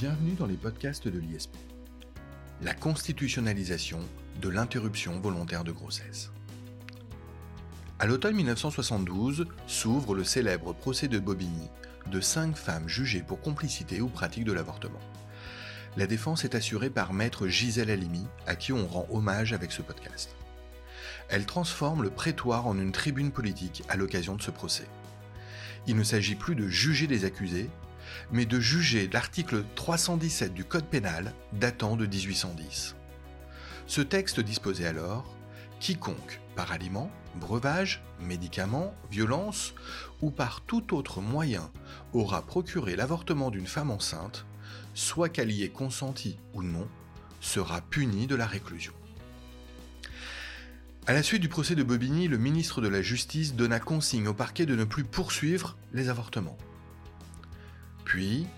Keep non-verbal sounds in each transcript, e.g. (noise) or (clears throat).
Bienvenue dans les podcasts de l'ISP. La constitutionnalisation de l'interruption volontaire de grossesse. À l'automne 1972 s'ouvre le célèbre procès de Bobigny de cinq femmes jugées pour complicité ou pratique de l'avortement. La défense est assurée par maître Gisèle Halimi, à qui on rend hommage avec ce podcast. Elle transforme le prétoire en une tribune politique à l'occasion de ce procès. Il ne s'agit plus de juger des accusés, mais de juger l'article 317 du Code pénal datant de 1810. Ce texte disposait alors Quiconque, par aliment, breuvage, médicament, violence ou par tout autre moyen, aura procuré l'avortement d'une femme enceinte, soit qu'elle y ait consenti ou non, sera puni de la réclusion. À la suite du procès de Bobigny, le ministre de la Justice donna consigne au parquet de ne plus poursuivre les avortements. Puis,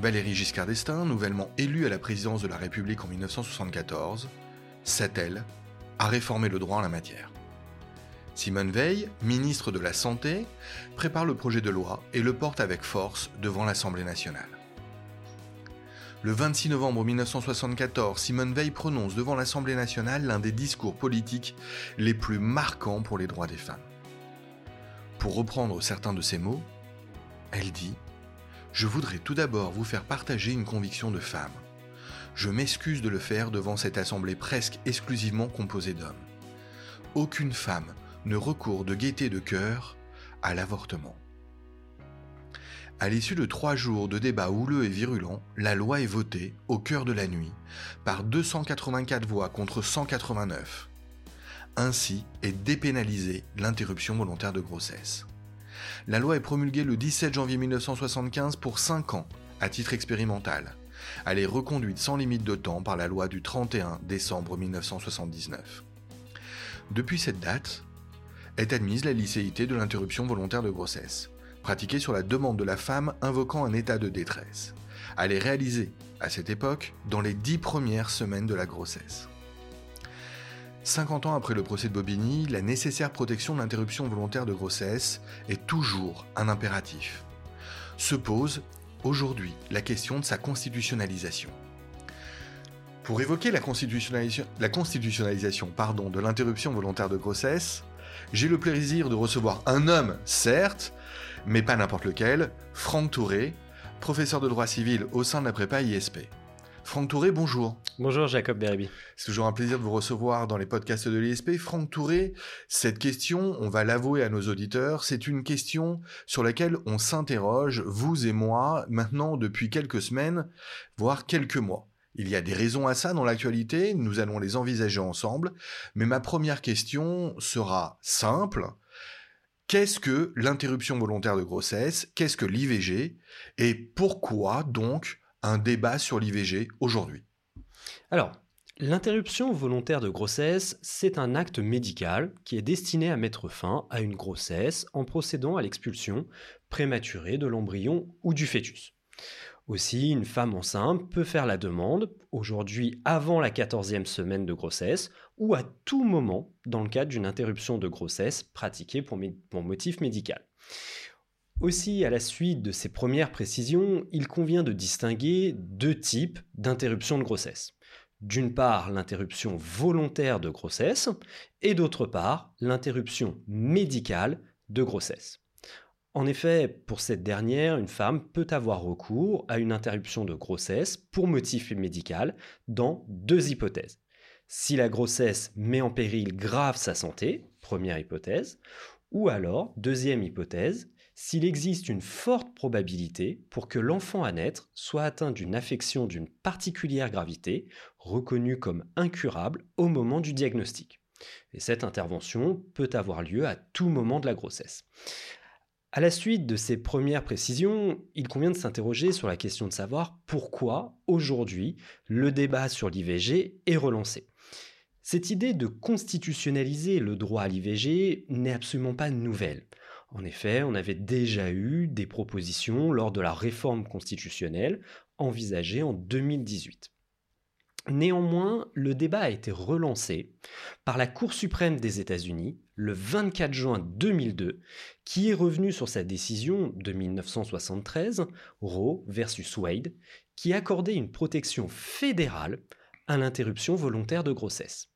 Valérie Giscard d'Estaing, nouvellement élue à la présidence de la République en 1974, s'attelle à réformer le droit en la matière. Simone Veil, ministre de la Santé, prépare le projet de loi et le porte avec force devant l'Assemblée nationale. Le 26 novembre 1974, Simone Veil prononce devant l'Assemblée nationale l'un des discours politiques les plus marquants pour les droits des femmes. Pour reprendre certains de ses mots, elle dit je voudrais tout d'abord vous faire partager une conviction de femme. Je m'excuse de le faire devant cette assemblée presque exclusivement composée d'hommes. Aucune femme ne recourt de gaieté de cœur à l'avortement. À l'issue de trois jours de débats houleux et virulents, la loi est votée, au cœur de la nuit, par 284 voix contre 189. Ainsi est dépénalisée l'interruption volontaire de grossesse. La loi est promulguée le 17 janvier 1975 pour 5 ans, à titre expérimental. Elle est reconduite sans limite de temps par la loi du 31 décembre 1979. Depuis cette date, est admise la licéité de l'interruption volontaire de grossesse, pratiquée sur la demande de la femme invoquant un état de détresse. Elle est réalisée, à cette époque, dans les dix premières semaines de la grossesse. 50 ans après le procès de Bobigny, la nécessaire protection de l'interruption volontaire de grossesse est toujours un impératif. Se pose aujourd'hui la question de sa constitutionnalisation. Pour évoquer la constitutionnalisation, de l'interruption volontaire de grossesse, j'ai le plaisir de recevoir un homme, certes, mais pas n'importe lequel, Franck Touré, professeur de droit civil au sein de la prépa ISP. Franck Touré, bonjour. Bonjour Jacob Beribi. C'est toujours un plaisir de vous recevoir dans les podcasts de l'ISP. Franck Touré, cette question, on va l'avouer à nos auditeurs, c'est une question sur laquelle on s'interroge, vous et moi, maintenant depuis quelques semaines, voire quelques mois. Il y a des raisons à ça dans l'actualité, nous allons les envisager ensemble, mais ma première question sera simple. Qu'est-ce que l'interruption volontaire de grossesse? Qu'est-ce que l'IVG Et pourquoi donc un débat sur l'IVG aujourd'hui Alors, l'interruption volontaire de grossesse, c'est un acte médical qui est destiné à mettre fin à une grossesse en procédant à l'expulsion prématurée de l'embryon ou du fœtus. Aussi, une femme enceinte peut faire la demande, aujourd'hui avant la 14e semaine de grossesse, ou à tout moment dans le cadre d'une interruption de grossesse pratiquée pour, pour motif médical. Aussi, à la suite de ces premières précisions, il convient de distinguer deux types d'interruption de grossesse. D'une part, l'interruption volontaire de grossesse et d'autre part, l'interruption médicale de grossesse. En effet, pour cette dernière, une femme peut avoir recours à une interruption de grossesse pour motif médical dans deux hypothèses. Si la grossesse met en péril grave sa santé, première hypothèse, ou alors, deuxième hypothèse, s'il existe une forte probabilité pour que l'enfant à naître soit atteint d'une affection d'une particulière gravité, reconnue comme incurable au moment du diagnostic. Et cette intervention peut avoir lieu à tout moment de la grossesse. À la suite de ces premières précisions, il convient de s'interroger sur la question de savoir pourquoi aujourd'hui le débat sur l'IVG est relancé. Cette idée de constitutionnaliser le droit à l'IVG n'est absolument pas nouvelle. En effet, on avait déjà eu des propositions lors de la réforme constitutionnelle envisagée en 2018. Néanmoins, le débat a été relancé par la Cour suprême des États-Unis le 24 juin 2002, qui est revenu sur sa décision de 1973, Roe versus Wade, qui accordait une protection fédérale à l'interruption volontaire de grossesse.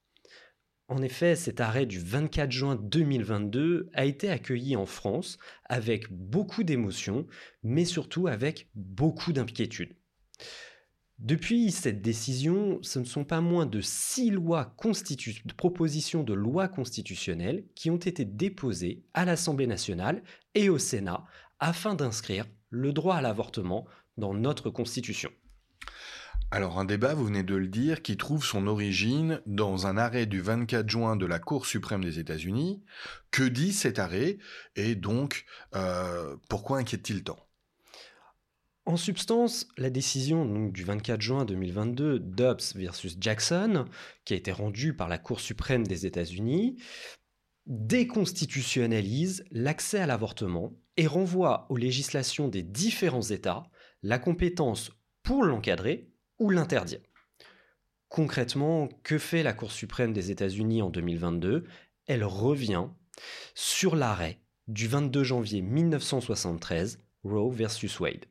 En effet, cet arrêt du 24 juin 2022 a été accueilli en France avec beaucoup d'émotion, mais surtout avec beaucoup d'inquiétude. Depuis cette décision, ce ne sont pas moins de six lois de propositions de loi constitutionnelles qui ont été déposées à l'Assemblée nationale et au Sénat afin d'inscrire le droit à l'avortement dans notre Constitution. Alors un débat, vous venez de le dire, qui trouve son origine dans un arrêt du 24 juin de la Cour suprême des États-Unis. Que dit cet arrêt Et donc, euh, pourquoi inquiète-t-il tant? En substance, la décision du 24 juin 2022, Dobbs versus Jackson, qui a été rendue par la Cour suprême des États-Unis, déconstitutionnalise l'accès à l'avortement et renvoie aux législations des différents États la compétence pour l'encadrer ou l'interdire. Concrètement, que fait la Cour suprême des États-Unis en 2022 Elle revient sur l'arrêt du 22 janvier 1973, Roe versus Wade.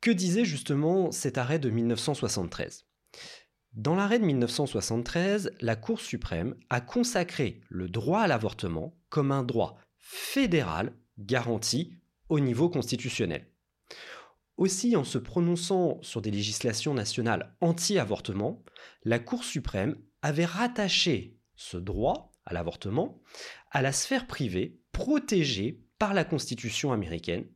Que disait justement cet arrêt de 1973 Dans l'arrêt de 1973, la Cour suprême a consacré le droit à l'avortement comme un droit fédéral garanti au niveau constitutionnel. Aussi, en se prononçant sur des législations nationales anti-avortement, la Cour suprême avait rattaché ce droit à l'avortement à la sphère privée protégée par la Constitution américaine,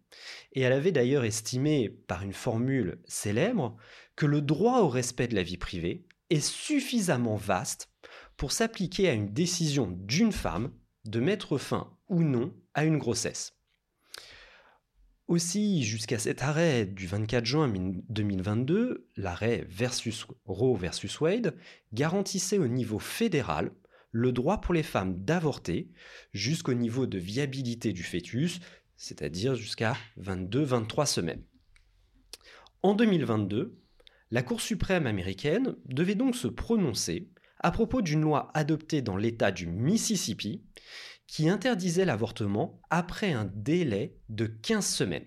et elle avait d'ailleurs estimé, par une formule célèbre, que le droit au respect de la vie privée est suffisamment vaste pour s'appliquer à une décision d'une femme de mettre fin ou non à une grossesse. Aussi, jusqu'à cet arrêt du 24 juin 2022, l'arrêt versus Roe versus Wade garantissait au niveau fédéral le droit pour les femmes d'avorter jusqu'au niveau de viabilité du fœtus, c'est-à-dire jusqu'à 22-23 semaines. En 2022, la Cour suprême américaine devait donc se prononcer à propos d'une loi adoptée dans l'État du Mississippi qui interdisait l'avortement après un délai de 15 semaines.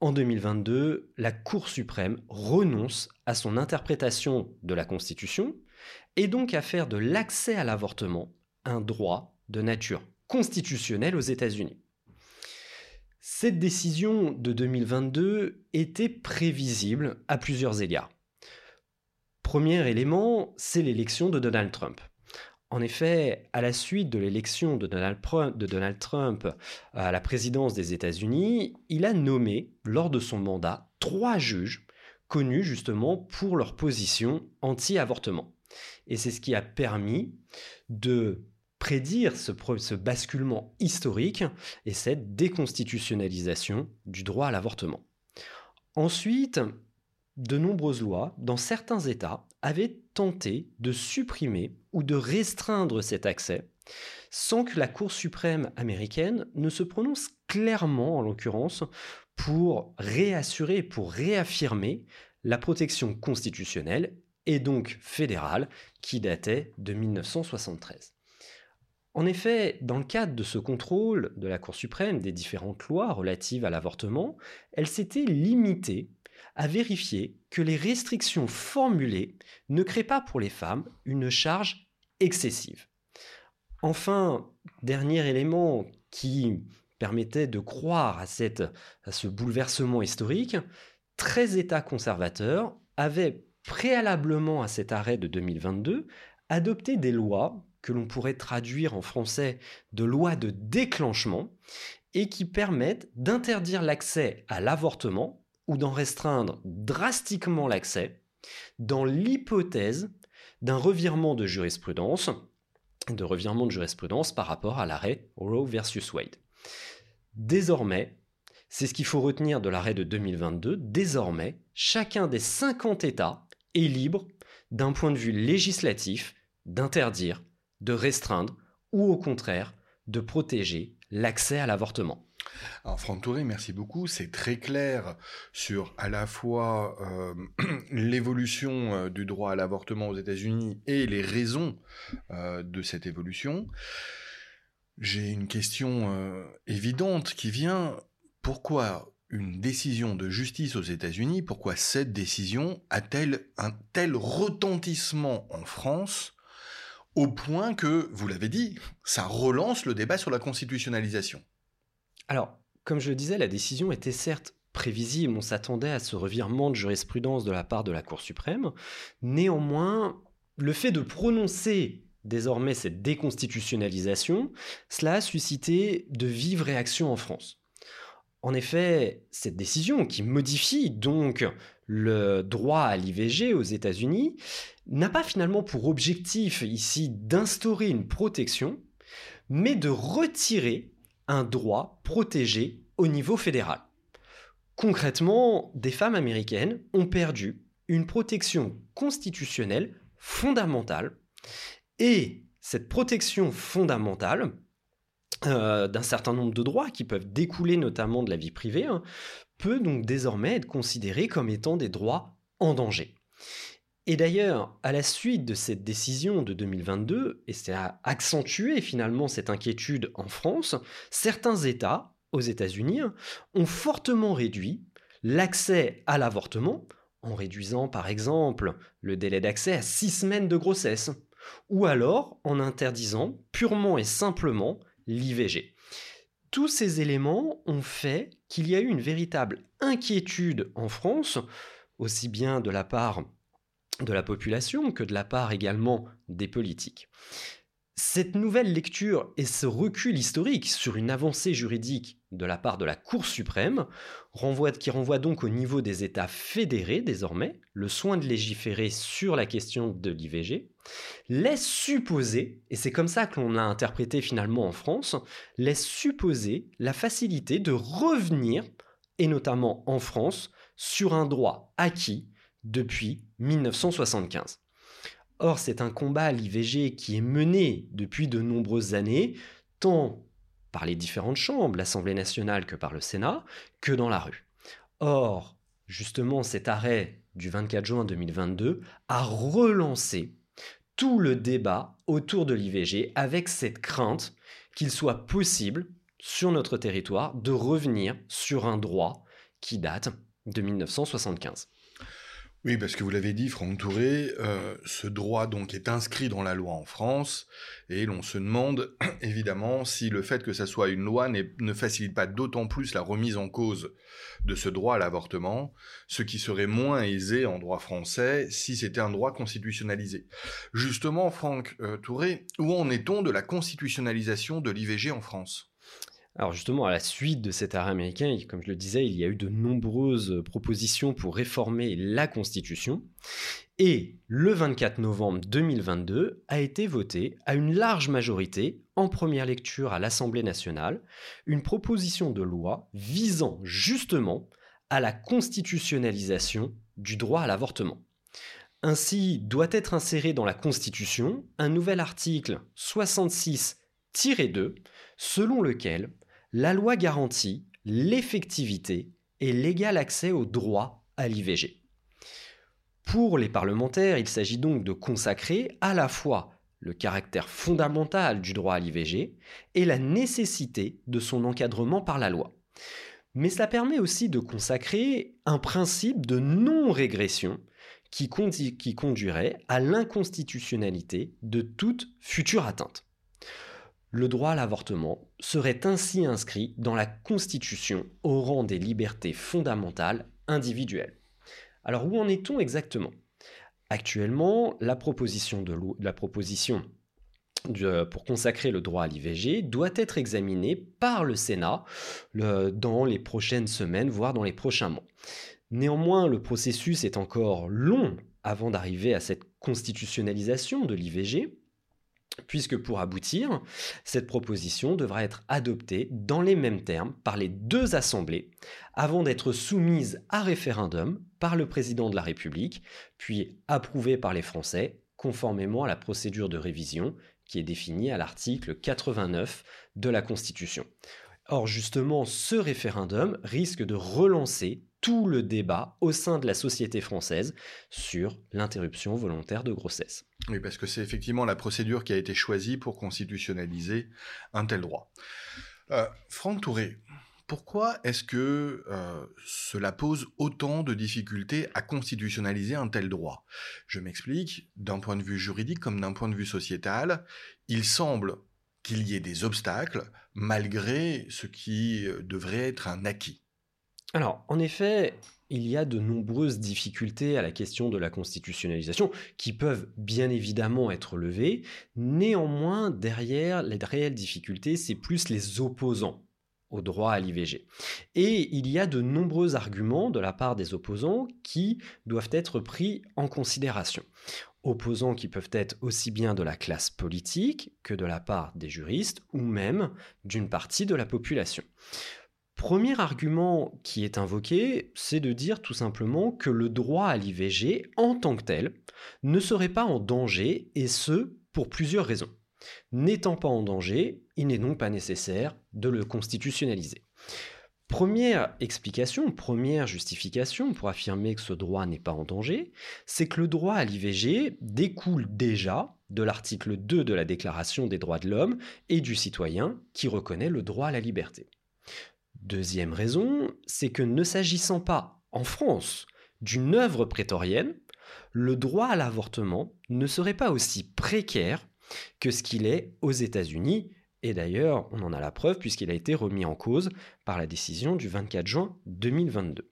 En 2022, la Cour suprême renonce à son interprétation de la Constitution et donc à faire de l'accès à l'avortement un droit de nature constitutionnelle aux États-Unis. Cette décision de 2022 était prévisible à plusieurs égards. Premier élément, c'est l'élection de Donald Trump. En effet, à la suite de l'élection de Donald, Trump à la présidence des États-Unis, il a nommé, lors de son mandat, trois juges connus justement pour leur position anti-avortement. Et c'est ce qui a permis de prédire ce, ce, basculement historique et cette déconstitutionnalisation du droit à l'avortement. Ensuite, de nombreuses lois, dans certains États, avaient tenté de supprimer ou de restreindre cet accès sans que la Cour suprême américaine ne se prononce clairement, en l'occurrence, pour réassurer, pour réaffirmer la protection constitutionnelle et donc fédérale qui datait de 1973. En effet, dans le cadre de ce contrôle de la Cour suprême des différentes lois relatives à l'avortement, elle s'était limitée à vérifier que les restrictions formulées ne créent pas pour les femmes une charge excessive. Enfin, dernier élément qui permettait de croire à, cette, à ce bouleversement historique, 13 États conservateurs avaient préalablement à cet arrêt de 2022 adopté des lois que l'on pourrait traduire en français de lois de déclenchement et qui permettent d'interdire l'accès à l'avortement ou d'en restreindre drastiquement l'accès dans l'hypothèse d'un revirement de jurisprudence, par rapport à l'arrêt Roe versus Wade. Désormais, c'est ce qu'il faut retenir de l'arrêt de 2022, désormais, chacun des 50 États est libre, d'un point de vue législatif, d'interdire, de restreindre ou au contraire de protéger l'accès à l'avortement. Alors Franck Touré, merci beaucoup. C'est très clair sur à la fois euh, (clears throat) l'évolution euh, du droit à l'avortement aux États-Unis et les raisons euh, de cette évolution. J'ai une question évidente qui vient. Pourquoi une décision de justice aux États-Unis, pourquoi cette décision a-t-elle un tel retentissement en France au point que, vous l'avez dit, ça relance le débat sur la constitutionnalisation? Alors, comme je le disais, la décision était certes prévisible, on s'attendait à ce revirement de jurisprudence de la part de la Cour suprême. Néanmoins, le fait de prononcer désormais cette déconstitutionnalisation, cela a suscité de vives réactions en France. En effet, cette décision qui modifie donc le droit à l'IVG aux États-Unis n'a pas finalement pour objectif ici d'instaurer une protection, mais de retirer un droit protégé au niveau fédéral. Concrètement, des femmes américaines ont perdu une protection constitutionnelle fondamentale et cette protection fondamentale euh, d'un certain nombre de droits qui peuvent découler notamment de la vie privée hein, peut donc désormais être considérée comme étant des droits en danger. Et d'ailleurs, à la suite de cette décision de 2022, et c'est à accentuer finalement cette inquiétude en France, certains États, aux États-Unis, ont fortement réduit l'accès à l'avortement, en réduisant par exemple le délai d'accès à six semaines de grossesse, ou alors en interdisant purement et simplement l'IVG. Tous ces éléments ont fait qu'il y a eu une véritable inquiétude en France, aussi bien de la part de la population que de la part également des politiques. Cette nouvelle lecture et ce recul historique sur une avancée juridique de la part de la Cour suprême, qui renvoie donc au niveau des États fédérés désormais le soin de légiférer sur la question de l'IVG, laisse supposer, et c'est comme ça que l'on l'a interprété finalement en France, laisse supposer la facilité de revenir, et notamment en France, sur un droit acquis depuis 1975. Or, c'est un combat à l'IVG qui est mené depuis de nombreuses années, tant par les différentes chambres, l'Assemblée nationale que par le Sénat, que dans la rue. Or, justement, cet arrêt du 24 juin 2022 a relancé tout le débat autour de l'IVG avec cette crainte qu'il soit possible sur notre territoire de revenir sur un droit qui date de 1975. Oui, parce que vous l'avez dit, Franck Touré, euh, ce droit donc est inscrit dans la loi en France, et l'on se demande (clears throat) évidemment si le fait que ça soit une loi ne facilite pas d'autant plus la remise en cause de ce droit à l'avortement, ce qui serait moins aisé en droit français si c'était un droit constitutionnalisé. Justement, Franck euh, Touré, où en est-on de la constitutionnalisation de l'IVG en France? Alors justement, à la suite de cet arrêt américain, comme je le disais, il y a eu de nombreuses propositions pour réformer la Constitution. Et le 24 novembre 2022 a été voté à une large majorité, en première lecture à l'Assemblée nationale, une proposition de loi visant justement à la constitutionnalisation du droit à l'avortement. Ainsi, doit être inséré dans la Constitution un nouvel article 66-2 selon lequel la loi garantit l'effectivité et l'égal accès au droit à l'IVG. Pour les parlementaires, il s'agit donc de consacrer à la fois le caractère fondamental du droit à l'IVG et la nécessité de son encadrement par la loi. Mais cela permet aussi de consacrer un principe de non-régression qui, qui conduirait à l'inconstitutionnalité de toute future atteinte. Le droit à l'avortement serait ainsi inscrit dans la Constitution au rang des libertés fondamentales individuelles. Alors où en est-on exactement? Actuellement, la proposition, pour consacrer le droit à l'IVG doit être examinée par le Sénat dans les prochaines semaines, voire dans les prochains mois. Néanmoins, le processus est encore long avant d'arriver à cette constitutionnalisation de l'IVG puisque pour aboutir, cette proposition devra être adoptée dans les mêmes termes par les deux assemblées, avant d'être soumise à référendum par le président de la République, puis approuvée par les Français, conformément à la procédure de révision qui est définie à l'article 89 de la Constitution. Or justement, ce référendum risque de relancer tout le débat au sein de la société française sur l'interruption volontaire de grossesse. Oui, parce que c'est effectivement la procédure qui a été choisie pour constitutionnaliser un tel droit. Euh, Franck Touré, pourquoi est-ce que euh, cela pose autant de difficultés à constitutionnaliser un tel droit? Je m'explique, d'un point de vue juridique comme d'un point de vue sociétal, il semble qu'il y ait des obstacles malgré ce qui euh, devrait être un acquis. Alors, en effet, il y a de nombreuses difficultés à la question de la constitutionnalisation qui peuvent bien évidemment être levées. Néanmoins, derrière les réelles difficultés, c'est plus les opposants au droit à l'IVG. Et il y a de nombreux arguments de la part des opposants qui doivent être pris en considération. Opposants qui peuvent être aussi bien de la classe politique que de la part des juristes ou même d'une partie de la population. Premier argument qui est invoqué, c'est de dire tout simplement que le droit à l'IVG en tant que tel ne serait pas en danger, et ce, pour plusieurs raisons. N'étant pas en danger, il n'est donc pas nécessaire de le constitutionnaliser. Première explication, première justification pour affirmer que ce droit n'est pas en danger, c'est que le droit à l'IVG découle déjà de l'article 2 de la Déclaration des droits de l'homme et du citoyen qui reconnaît le droit à la liberté. Deuxième raison, c'est que ne s'agissant pas, en France, d'une œuvre prétorienne, le droit à l'avortement ne serait pas aussi précaire que ce qu'il est aux États-Unis, et d'ailleurs on en a la preuve puisqu'il a été remis en cause par la décision du 24 juin 2022.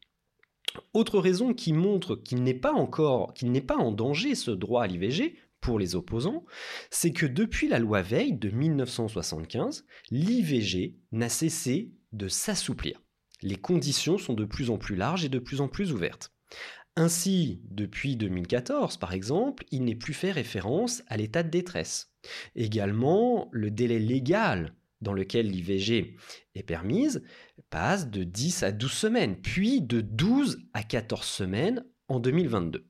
Autre raison qui montre qu'il n'est pas encore, qu'il n'est pas en danger ce droit à l'IVG pour les opposants, c'est que depuis la loi Veil de 1975, l'IVG n'a cessé de s'assouplir. Les conditions sont de plus en plus larges et de plus en plus ouvertes. Ainsi, depuis 2014, par exemple, il n'est plus fait référence à l'état de détresse. Également, le délai légal dans lequel l'IVG est permise passe de 10 à 12 semaines, puis de 12 à 14 semaines en 2022.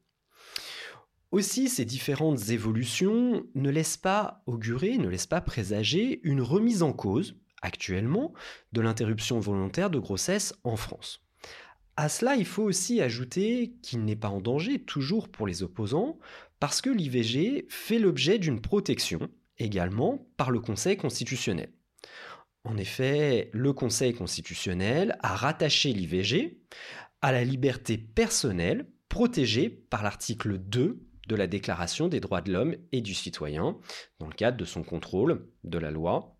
Aussi, ces différentes évolutions ne laissent pas augurer, ne laissent pas présager une remise en cause actuellement de l'interruption volontaire de grossesse en France. À cela, il faut aussi ajouter qu'il n'est pas en danger toujours pour les opposants, parce que l'IVG fait l'objet d'une protection également par le Conseil constitutionnel. En effet, le Conseil constitutionnel a rattaché l'IVG à la liberté personnelle protégée par l'article 2 de la Déclaration des droits de l'homme et du citoyen, dans le cadre de son contrôle de la loi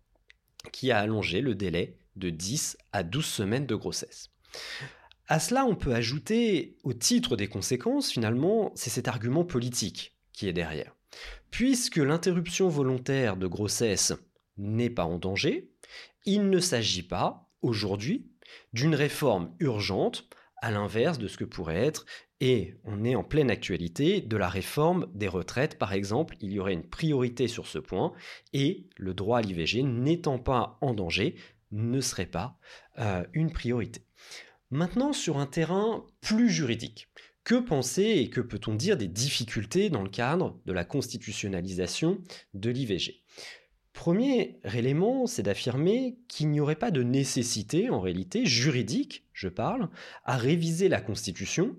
qui a allongé le délai de 10 à 12 semaines de grossesse. À cela, on peut ajouter, au titre des conséquences, finalement, c'est cet argument politique qui est derrière. Puisque l'interruption volontaire de grossesse n'est pas en danger, il ne s'agit pas, aujourd'hui, d'une réforme urgente, à l'inverse de ce que pourrait être et on est en pleine actualité de la réforme des retraites, par exemple. Il y aurait une priorité sur ce point et le droit à l'IVG n'étant pas en danger ne serait pas euh, une priorité. Maintenant, sur un terrain plus juridique, que penser et que peut-on dire des difficultés dans le cadre de la constitutionnalisation de l'IVG Premier élément, c'est d'affirmer qu'il n'y aurait pas de nécessité, en réalité, juridique, je parle, à réviser la Constitution,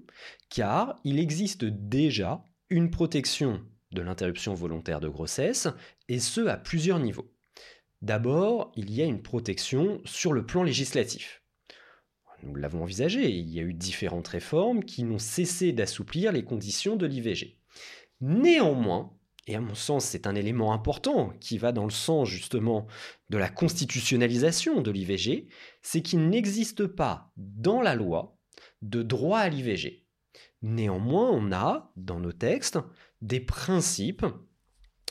car il existe déjà une protection de l'interruption volontaire de grossesse, et ce à plusieurs niveaux. D'abord, il y a une protection sur le plan législatif. Nous l'avons envisagé, il y a eu différentes réformes qui n'ont cessé d'assouplir les conditions de l'IVG. Néanmoins, et à mon sens c'est un élément important qui va dans le sens justement de la constitutionnalisation de l'IVG, c'est qu'il n'existe pas dans la loi de droit à l'IVG. Néanmoins, on a dans nos textes des principes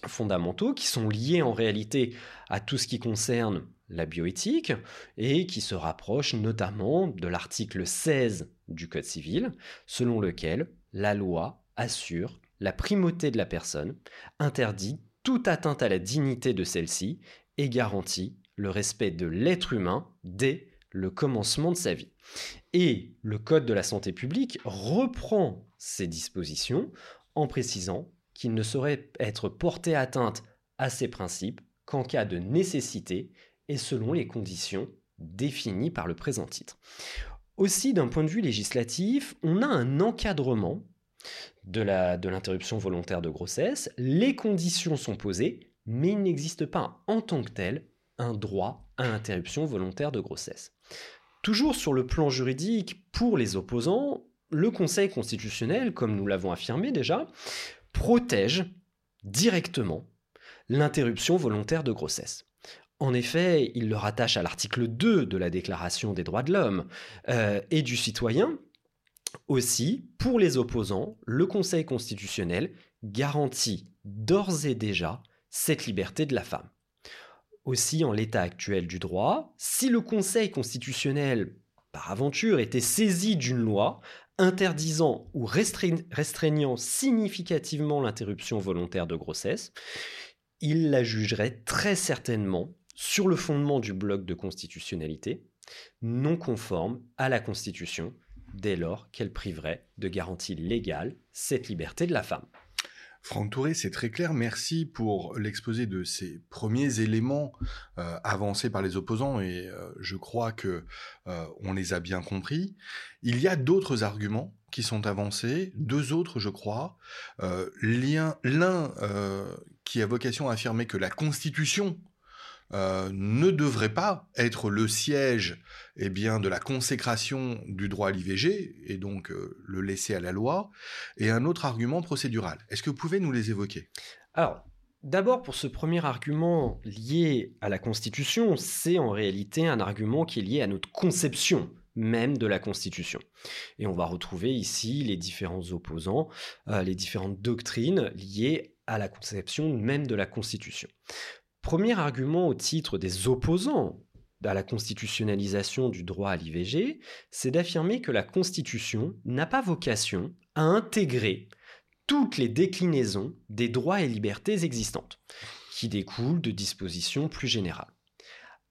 fondamentaux qui sont liés en réalité à tout ce qui concerne la bioéthique et qui se rapprochent notamment de l'article 16 du Code civil, selon lequel la loi assure la primauté de la personne, interdit toute atteinte à la dignité de celle-ci et garantit le respect de l'être humain dès le commencement de sa vie. Et le Code de la santé publique reprend ces dispositions en précisant qu'il ne saurait être porté atteinte à ces principes qu'en cas de nécessité et selon les conditions définies par le présent titre. Aussi, d'un point de vue législatif, on a un encadrement de l'interruption volontaire de grossesse, les conditions sont posées, mais il n'existe pas en tant que tel un droit à l'interruption volontaire de grossesse. Toujours sur le plan juridique, pour les opposants, le Conseil constitutionnel, comme nous l'avons affirmé déjà, protège directement l'interruption volontaire de grossesse. En effet, il le rattache à l'article 2 de la Déclaration des droits de l'homme euh, et du citoyen. Aussi, pour les opposants, le Conseil constitutionnel garantit d'ores et déjà cette liberté de la femme. Aussi, en l'état actuel du droit, si le Conseil constitutionnel, par aventure, était saisi d'une loi interdisant ou restreignant significativement l'interruption volontaire de grossesse, il la jugerait très certainement sur le fondement du bloc de constitutionnalité, non conforme à la Constitution, dès lors qu'elle priverait de garantie légale cette liberté de la femme. Franck Touré, c'est très clair. Merci pour l'exposé de ces premiers éléments euh, avancés par les opposants et euh, je crois que euh, les a bien compris. Il y a d'autres arguments qui sont avancés, deux autres, je crois. L'un qui a vocation à affirmer que la Constitution euh, ne devrait pas être le siège eh bien, de la consécration du droit à l'IVG, et donc euh, le laisser à la loi, et un autre argument procédural. Est-ce que vous pouvez nous les évoquer? Alors, d'abord, pour ce premier argument lié à la Constitution, c'est en réalité un argument qui est lié à notre conception même de la Constitution. Et on va retrouver ici les différents opposants, euh, les différentes doctrines liées à la conception même de la Constitution. Premier argument au titre des opposants à la constitutionnalisation du droit à l'IVG, c'est d'affirmer que la Constitution n'a pas vocation à intégrer toutes les déclinaisons des droits et libertés existantes, qui découlent de dispositions plus générales.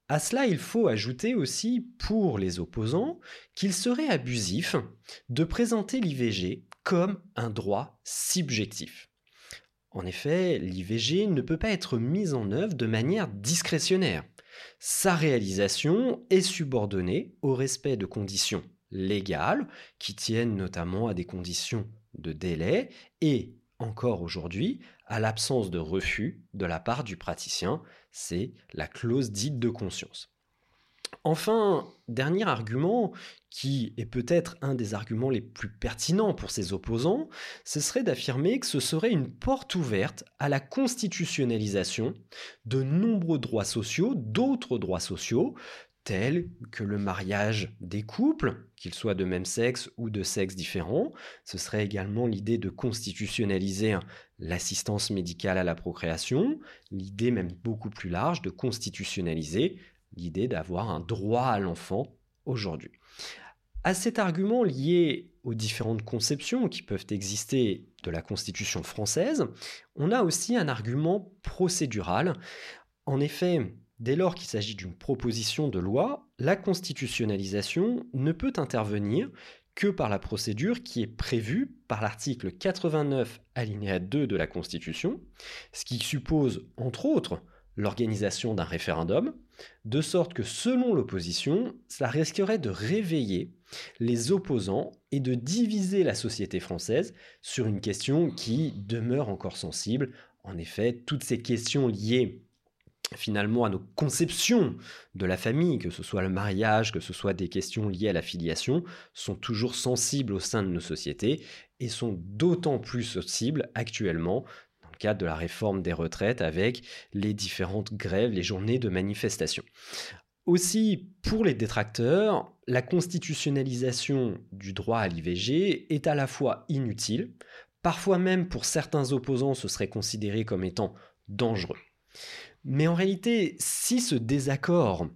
À cela, il faut ajouter aussi, pour les opposants, qu'il serait abusif de présenter l'IVG comme un droit subjectif. En effet, l'IVG ne peut pas être mise en œuvre de manière discrétionnaire. Sa réalisation est subordonnée au respect de conditions légales qui tiennent notamment à des conditions de délai et, encore aujourd'hui, à l'absence de refus de la part du praticien, c'est la clause dite de conscience. Enfin, dernier argument, qui est peut-être un des arguments les plus pertinents pour ses opposants, ce serait d'affirmer que ce serait une porte ouverte à la constitutionnalisation de nombreux droits sociaux, d'autres droits sociaux, tels que le mariage des couples, qu'ils soient de même sexe ou de sexe différent. Ce serait également l'idée de constitutionnaliser l'assistance médicale à la procréation, l'idée même beaucoup plus large de constitutionnaliser l'idée d'avoir un droit à l'enfant aujourd'hui. À cet argument lié aux différentes conceptions qui peuvent exister de la Constitution française, on a aussi un argument procédural. En effet, dès lors qu'il s'agit d'une proposition de loi, la constitutionnalisation ne peut intervenir que par la procédure qui est prévue par l'article 89 alinéa 2 de la Constitution, ce qui suppose, entre autres, l'organisation d'un référendum, de sorte que selon l'opposition, cela risquerait de réveiller les opposants et de diviser la société française sur une question qui demeure encore sensible. En effet, toutes ces questions liées finalement à nos conceptions de la famille, que ce soit le mariage, que ce soit des questions liées à la filiation, sont toujours sensibles au sein de nos sociétés et sont d'autant plus sensibles actuellement cadre de la réforme des retraites avec les différentes grèves, les journées de manifestation. Aussi, pour les détracteurs, la constitutionnalisation du droit à l'IVG est à la fois inutile, parfois même pour certains opposants ce serait considéré comme étant dangereux. Mais en réalité, si ce désaccord,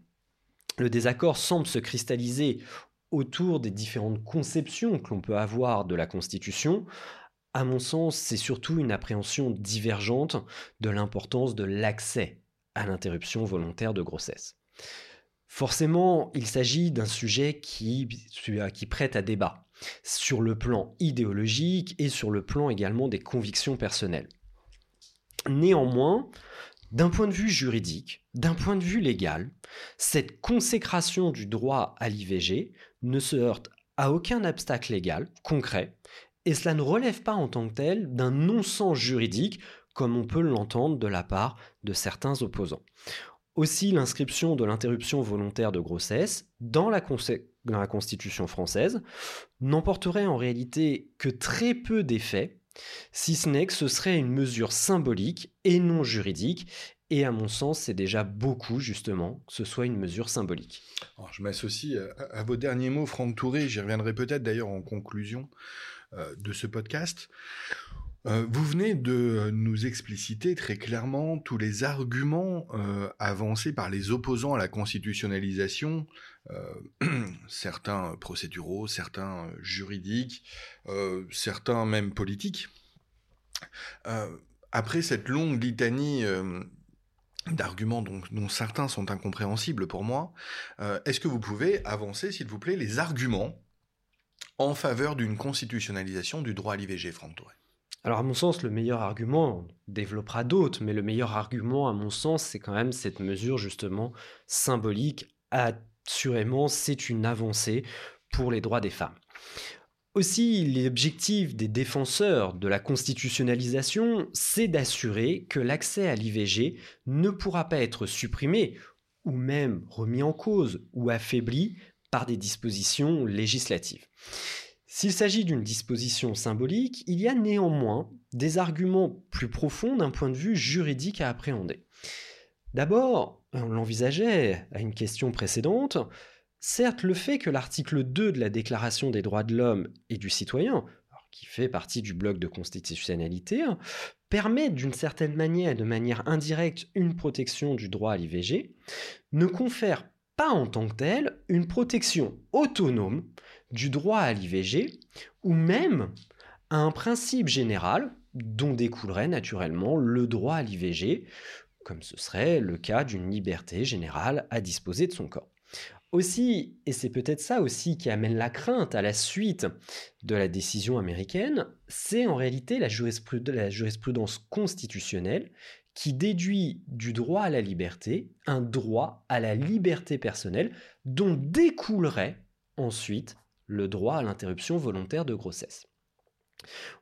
le désaccord semble se cristalliser autour des différentes conceptions que l'on peut avoir de la Constitution, à mon sens, c'est surtout une appréhension divergente de l'importance de l'accès à l'interruption volontaire de grossesse. Forcément, il s'agit d'un sujet qui, qui prête à débat, sur le plan idéologique et sur le plan également des convictions personnelles. Néanmoins, d'un point de vue juridique, d'un point de vue légal, cette consécration du droit à l'IVG ne se heurte à aucun obstacle légal concret et cela ne relève pas en tant que tel d'un non-sens juridique comme on peut l'entendre de la part de certains opposants. Aussi, l'inscription de l'interruption volontaire de grossesse dans la Constitution française n'emporterait en réalité que très peu d'effets, si ce n'est que ce serait une mesure symbolique et non juridique, et à mon sens, c'est déjà beaucoup, justement, que ce soit une mesure symbolique. je m'associe à, vos derniers mots, Franck Touré, j'y reviendrai peut-être d'ailleurs en conclusion euh, de ce podcast. Euh, vous venez de nous expliciter très clairement tous les arguments euh, avancés par les opposants à la constitutionnalisation, (clears throat) certains procéduraux, certains juridiques, certains même politiques. après cette longue litanie d'arguments dont, certains sont incompréhensibles pour moi, euh, est-ce que vous pouvez avancer, s'il vous plaît, les arguments en faveur d'une constitutionnalisation du droit à l'IVG, Franck Touré alors à mon sens, le meilleur argument, on développera d'autres, mais le meilleur argument à mon sens, c'est quand même cette mesure justement symbolique. Assurément, c'est une avancée pour les droits des femmes. Aussi, l'objectif des défenseurs de la constitutionnalisation, c'est d'assurer que l'accès à l'IVG ne pourra pas être supprimé ou même remis en cause ou affaibli par des dispositions législatives. S'il s'agit d'une disposition symbolique, il y a néanmoins des arguments plus profonds d'un point de vue juridique à appréhender. D'abord, on l'envisageait à une question précédente, Certes, le fait que l'article 2 de la Déclaration des droits de l'homme et du citoyen, qui fait partie du bloc de constitutionnalité, permet d'une certaine manière, de manière indirecte, une protection du droit à l'IVG, ne confère en tant que tel une protection autonome du droit à l'IVG, ou même un principe général dont découlerait naturellement le droit à l'IVG, comme ce serait le cas d'une liberté générale à disposer de son corps. Aussi, et c'est peut-être ça aussi qui amène la crainte à la suite de la décision américaine, c'est en réalité la, jurisprudence constitutionnelle qui déduit du droit à la liberté un droit à la liberté personnelle dont découlerait ensuite le droit à l'interruption volontaire de grossesse.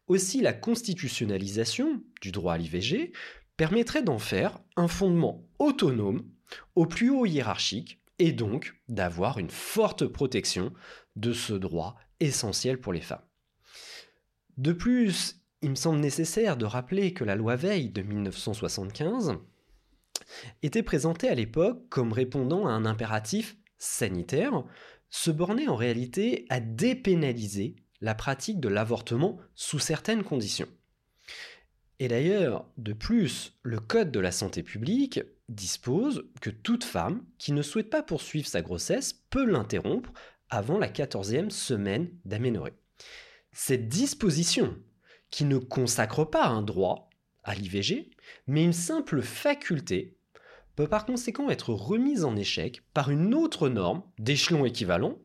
Aussi, la constitutionnalisation du droit à l'IVG permettrait d'en faire un fondement autonome au plus haut hiérarchique et donc d'avoir une forte protection de ce droit essentiel pour les femmes. De plus, il me semble nécessaire de rappeler que la loi Veil de 1975 était présentée à l'époque comme répondant à un impératif sanitaire, se bornait en réalité à dépénaliser la pratique de l'avortement sous certaines conditions. Et d'ailleurs, de plus, le Code de la santé publique dispose que toute femme qui ne souhaite pas poursuivre sa grossesse peut l'interrompre avant la 14e semaine d'aménorrhée. Cette disposition, qui ne consacre pas un droit à l'IVG, mais une simple faculté, peut par conséquent être remise en échec par une autre norme d'échelon équivalent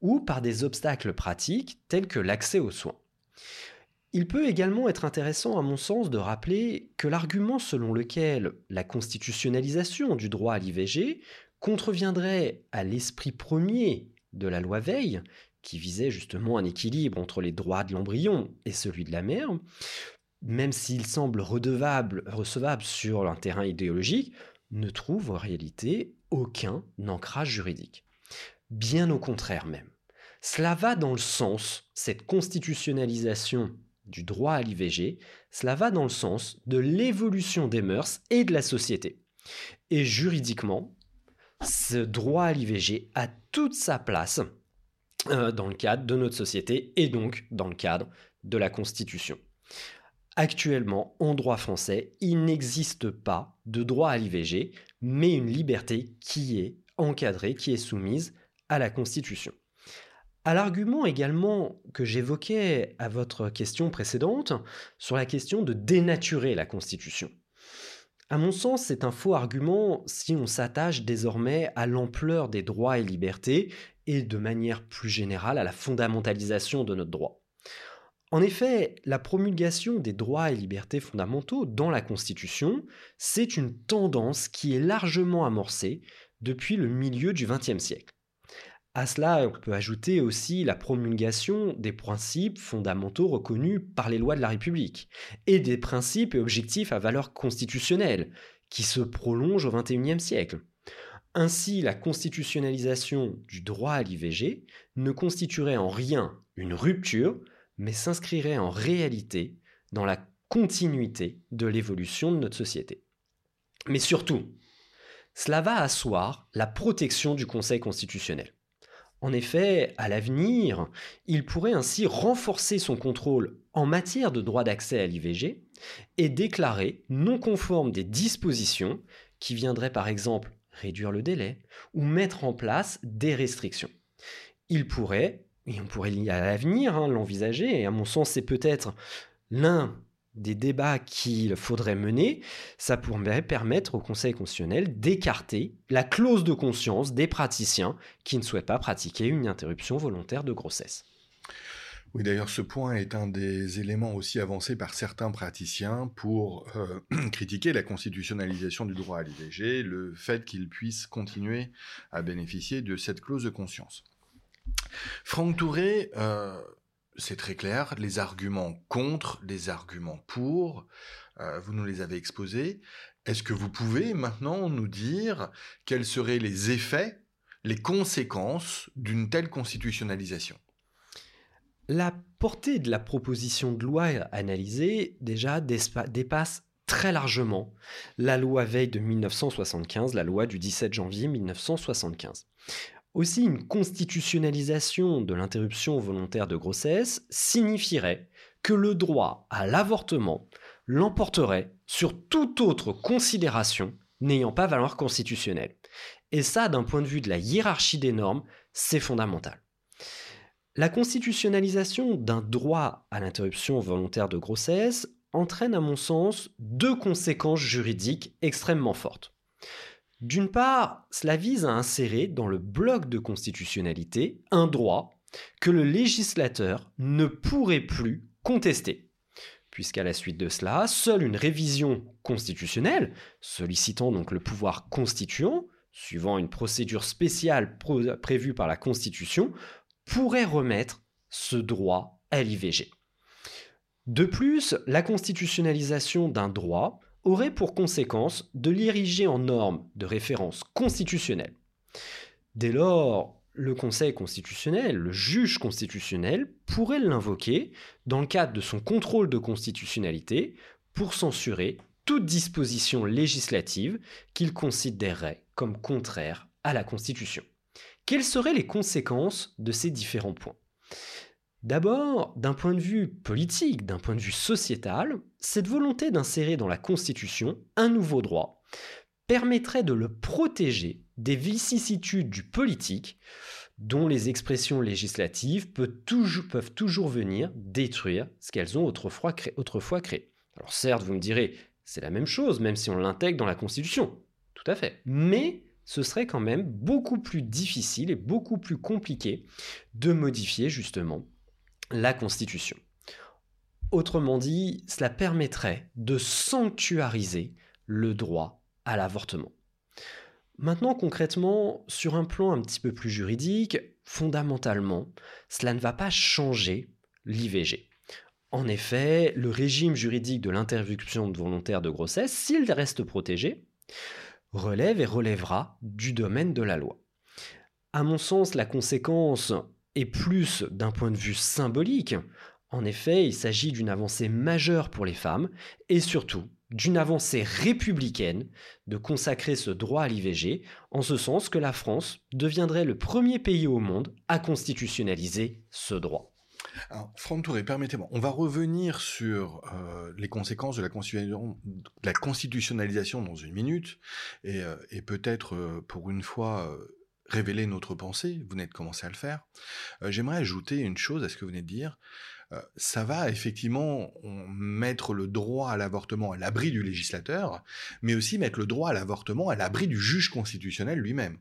ou par des obstacles pratiques tels que l'accès aux soins. Il peut également être intéressant à mon sens de rappeler que l'argument selon lequel la constitutionnalisation du droit à l'IVG contreviendrait à l'esprit premier de la loi Veil, qui visait justement un équilibre entre les droits de l'embryon et celui de la mère, même s'il semble redevable, recevable sur un terrain idéologique, ne trouve en réalité aucun ancrage juridique. Bien au contraire même. Cela va dans le sens, cette constitutionnalisation du droit à l'IVG, cela va dans le sens de l'évolution des mœurs et de la société. Et juridiquement, ce droit à l'IVG a toute sa place euh, dans le cadre de notre société et donc dans le cadre de la Constitution. Actuellement, en droit français, il n'existe pas de droit à l'IVG, mais une liberté qui est encadrée, qui est soumise à la Constitution. À l'argument également que j'évoquais à votre question précédente sur la question de dénaturer la Constitution. À mon sens, c'est un faux argument si on s'attache désormais à l'ampleur des droits et libertés et de manière plus générale à la fondamentalisation de notre droit. En effet, la promulgation des droits et libertés fondamentaux dans la Constitution, c'est une tendance qui est largement amorcée depuis le milieu du XXe siècle. À cela, on peut ajouter aussi la promulgation des principes fondamentaux reconnus par les lois de la République et des principes et objectifs à valeur constitutionnelle qui se prolongent au XXIe siècle. Ainsi, la constitutionnalisation du droit à l'IVG ne constituerait en rien une rupture, mais s'inscrirait en réalité dans la continuité de l'évolution de notre société. Mais surtout, cela va asseoir la protection du Conseil constitutionnel. En effet, à l'avenir, il pourrait ainsi renforcer son contrôle en matière de droit d'accès à l'IVG et déclarer non conforme des dispositions qui viendraient par exemple réduire le délai ou mettre en place des restrictions. Il pourrait, et on pourrait à l'avenir hein, l'envisager, et à mon sens c'est peut-être l'un des débats qu'il faudrait mener, ça pourrait permettre au Conseil constitutionnel d'écarter la clause de conscience des praticiens qui ne souhaitent pas pratiquer une interruption volontaire de grossesse. Oui, d'ailleurs, ce point est un des éléments aussi avancés par certains praticiens pour euh, (clears throat) critiquer la constitutionnalisation du droit à l'IVG, le fait qu'ils puissent continuer à bénéficier de cette clause de conscience. Franck Touré euh, c'est très clair, les arguments contre, les arguments pour, euh, vous nous les avez exposés. Est-ce que vous pouvez maintenant nous dire quels seraient les effets, les conséquences d'une telle constitutionnalisation? La portée de la proposition de loi analysée déjà dépasse très largement la loi Veille de 1975, la loi du 17 janvier 1975. Aussi, une constitutionnalisation de l'interruption volontaire de grossesse signifierait que le droit à l'avortement l'emporterait sur toute autre considération n'ayant pas valeur constitutionnelle. Et ça, d'un point de vue de la hiérarchie des normes, c'est fondamental. La constitutionnalisation d'un droit à l'interruption volontaire de grossesse entraîne à mon sens deux conséquences juridiques extrêmement fortes. D'une part, cela vise à insérer dans le bloc de constitutionnalité un droit que le législateur ne pourrait plus contester, puisqu'à la suite de cela, seule une révision constitutionnelle, sollicitant donc le pouvoir constituant, suivant une procédure spéciale prévue par la Constitution, pourrait remettre ce droit à l'IVG. De plus, la constitutionnalisation d'un droit aurait pour conséquence de l'ériger en norme de référence constitutionnelle. Dès lors, le Conseil constitutionnel, le juge constitutionnel, pourrait l'invoquer dans le cadre de son contrôle de constitutionnalité pour censurer toute disposition législative qu'il considérerait comme contraire à la Constitution. Quelles seraient les conséquences de ces différents points? D'abord, d'un point de vue politique, d'un point de vue sociétal, cette volonté d'insérer dans la Constitution un nouveau droit permettrait de le protéger des vicissitudes du politique dont les expressions législatives peuvent toujours, venir détruire ce qu'elles ont autrefois créé. Alors certes, vous me direz, c'est la même chose, même si on l'intègre dans la Constitution. Tout à fait. Mais ce serait quand même beaucoup plus difficile et beaucoup plus compliqué de modifier justement la Constitution. Autrement dit, cela permettrait de sanctuariser le droit à l'avortement. Maintenant, concrètement, sur un plan un petit peu plus juridique, fondamentalement, cela ne va pas changer l'IVG. En effet, le régime juridique de l'interruption volontaire de grossesse, s'il reste protégé, relève et relèvera du domaine de la loi. À mon sens, la conséquence et plus d'un point de vue symbolique. En effet, il s'agit d'une avancée majeure pour les femmes et surtout d'une avancée républicaine de consacrer ce droit à l'IVG, en ce sens que la France deviendrait le premier pays au monde à constitutionnaliser ce droit. Alors, Franck Touré, permettez-moi, on va revenir sur euh, les conséquences de la, constitutionnalisation dans une minute, et, euh, peut-être euh, pour une fois révéler notre pensée, vous venez de commencer à le faire. J'aimerais ajouter une chose à ce que vous venez de dire. Ça va effectivement mettre le droit à l'avortement à l'abri du législateur, mais aussi mettre le droit à l'avortement à l'abri du juge constitutionnel lui-même.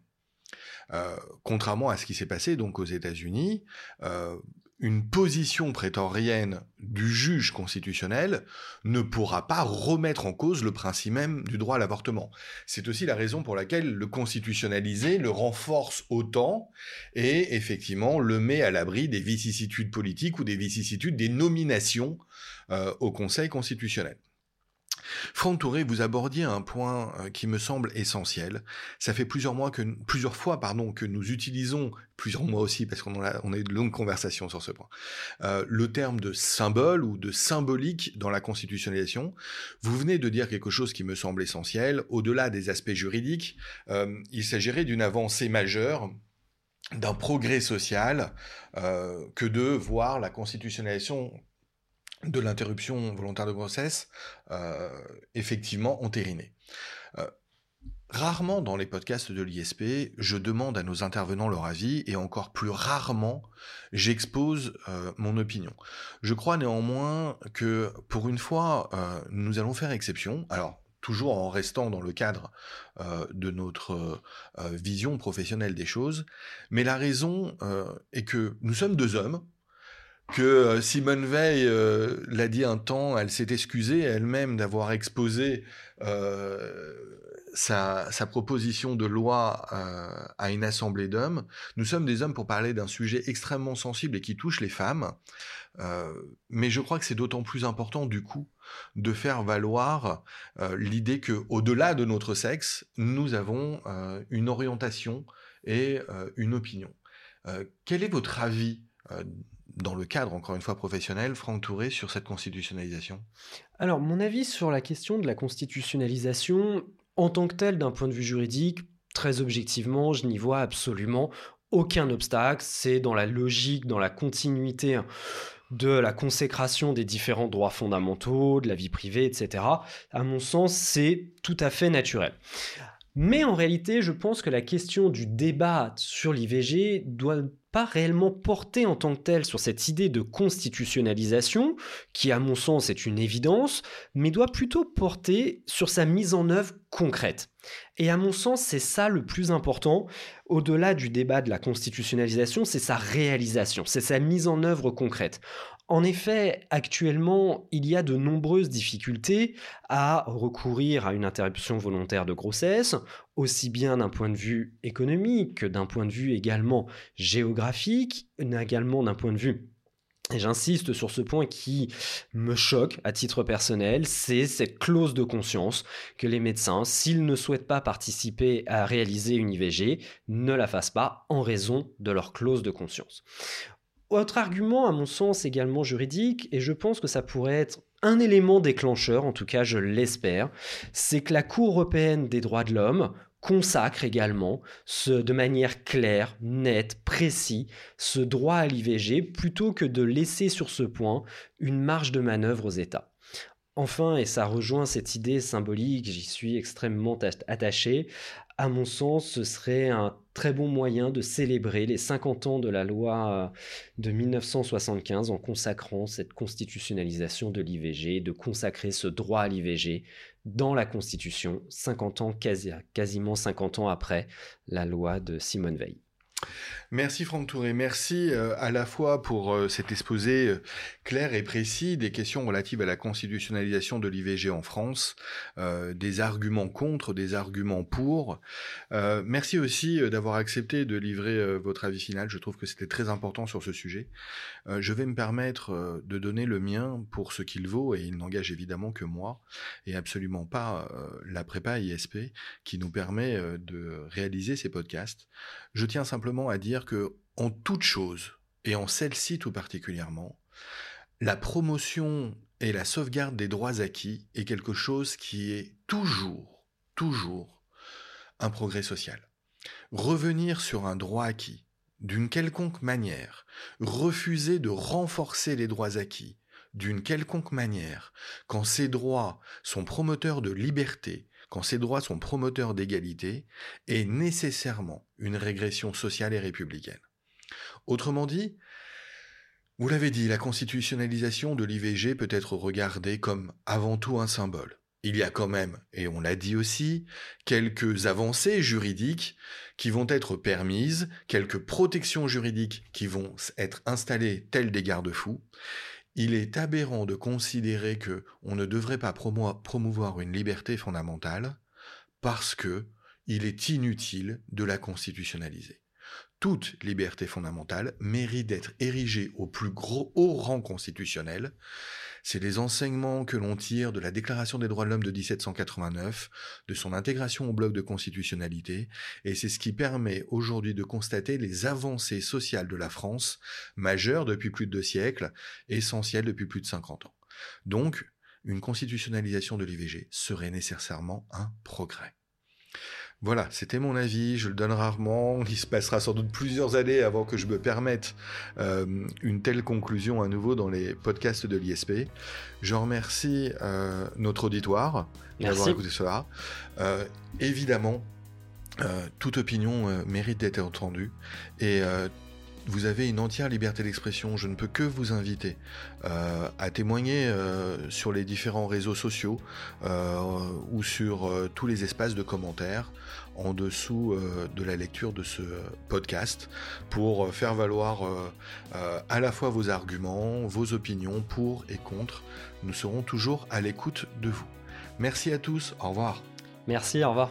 Contrairement à ce qui s'est passé donc aux États-Unis, une position prétorienne du juge constitutionnel ne pourra pas remettre en cause le principe même du droit à l'avortement. C'est aussi la raison pour laquelle le constitutionnaliser le renforce autant et effectivement le met à l'abri des vicissitudes politiques ou des vicissitudes des nominations euh, au Conseil constitutionnel. Franck Touré, vous abordiez un point euh, qui me semble essentiel. Ça fait plusieurs mois que, plusieurs fois, pardon, que nous utilisons, plusieurs mois aussi, parce qu'on a, on a eu de longues conversations sur ce point, euh, le terme de symbole ou de symbolique dans la constitutionnalisation. Vous venez de dire quelque chose qui me semble essentiel. Au-delà des aspects juridiques, euh, il s'agirait d'une avancée majeure d'un progrès social que de voir la constitutionnalisation de l'interruption volontaire de grossesse, euh, effectivement entérinée. Euh, rarement dans les podcasts de l'ISP, je demande à nos intervenants leur avis et encore plus rarement, j'expose euh, mon opinion. Je crois néanmoins que pour une fois, nous allons faire exception. Alors, toujours en restant dans le cadre de notre vision professionnelle des choses, mais la raison est que nous sommes deux hommes, que euh, Simone Veil euh, l'a dit un temps, elle s'est excusée elle-même d'avoir exposé euh, sa, proposition de loi à une assemblée d'hommes. Nous sommes des hommes pour parler d'un sujet extrêmement sensible et qui touche les femmes. mais je crois que c'est d'autant plus important du coup de faire valoir l'idée que au-delà de notre sexe, nous avons une orientation et une opinion. quel est votre avis dans le cadre, encore une fois, professionnel, Franck Touré, sur cette constitutionnalisation? Alors, mon avis sur la question de la constitutionnalisation, en tant que telle, d'un point de vue juridique, très objectivement, je n'y vois absolument aucun obstacle. C'est dans la logique, dans la continuité de la consécration des différents droits fondamentaux, de la vie privée, etc. À mon sens, c'est tout à fait naturel. Mais en réalité, je pense que la question du débat sur l'IVG doit pas réellement porté en tant que tel sur cette idée de constitutionnalisation, qui à mon sens est une évidence, mais doit plutôt porter sur sa mise en œuvre concrète. Et à mon sens, c'est ça le plus important, au-delà du débat de la constitutionnalisation, c'est sa réalisation, c'est sa mise en œuvre concrète. En effet, actuellement, il y a de nombreuses difficultés à recourir à une interruption volontaire de grossesse, aussi bien d'un point de vue économique que d'un point de vue également géographique, également d'un point de vue et j'insiste sur ce point qui me choque à titre personnel, c'est cette clause de conscience que les médecins, s'ils ne souhaitent pas participer à réaliser une IVG, ne la fassent pas en raison de leur clause de conscience. Autre argument, à mon sens, également juridique, et je pense que ça pourrait être un élément déclencheur, en tout cas je l'espère, c'est que la Cour européenne des droits de l'homme consacre également de manière claire, nette, précise, ce droit à l'IVG plutôt que de laisser sur ce point une marge de manœuvre aux États. Enfin, et ça rejoint cette idée symbolique, j'y suis extrêmement attaché, à mon sens, ce serait un très bon moyen de célébrer les 50 ans de la loi euh, de 1975 en consacrant cette constitutionnalisation de l'IVG, de consacrer ce droit à l'IVG dans la Constitution, 50 ans, quasiment 50 ans après la loi de Simone Veil. Merci Franck Touré, merci euh, à la fois pour euh, cet exposé euh, clair et précis des questions relatives à la constitutionnalisation de l'IVG en France, des arguments contre, des arguments pour. merci aussi d'avoir accepté de livrer votre avis final, je trouve que c'était très important sur ce sujet. je vais me permettre de donner le mien pour ce qu'il vaut, et il n'engage évidemment que moi, et absolument pas la prépa ISP qui nous permet de réaliser ces podcasts. Je tiens simplement à dire que, en toute chose, et en celle-ci tout particulièrement, la promotion et la sauvegarde des droits acquis est quelque chose qui est toujours, toujours un progrès social. Revenir sur un droit acquis, d'une quelconque manière, refuser de renforcer les droits acquis, d'une quelconque manière, quand ces droits sont promoteurs de liberté, quand ces droits sont promoteurs d'égalité, est nécessairement une régression sociale et républicaine. Autrement dit, vous l'avez dit, la constitutionnalisation de l'IVG peut être regardée comme avant tout un symbole. Il y a quand même, et on l'a dit aussi, quelques avancées juridiques qui vont être permises, quelques protections juridiques qui vont être installées telles des garde-fous, il est aberrant de considérer que on ne devrait pas promouvoir une liberté fondamentale parce que il est inutile de la constitutionnaliser. Toute liberté fondamentale mérite d'être érigée au plus haut rang constitutionnel. C'est les enseignements que l'on tire de la Déclaration des droits de l'homme de 1789, de son intégration au bloc de constitutionnalité, et c'est ce qui permet aujourd'hui de constater les avancées sociales de la France, majeures depuis plus de deux siècles, essentielles depuis plus de 50 ans. Donc, une constitutionnalisation de l'IVG serait nécessairement un progrès. Voilà, c'était mon avis, je le donne rarement, il se passera sans doute plusieurs années avant que je me permette euh, une telle conclusion à nouveau dans les podcasts de l'ISP. Je remercie euh, notre auditoire d'avoir écouté cela. Euh, évidemment, toute opinion mérite d'être entendue et vous avez une entière liberté d'expression. Je ne peux que vous inviter euh, à témoigner euh, sur les différents réseaux sociaux euh, ou sur tous les espaces de commentaires en dessous de la lecture de ce podcast pour faire valoir à la fois vos arguments, vos opinions pour et contre. Nous serons toujours à l'écoute de vous. Merci à tous, au revoir. Merci, au revoir.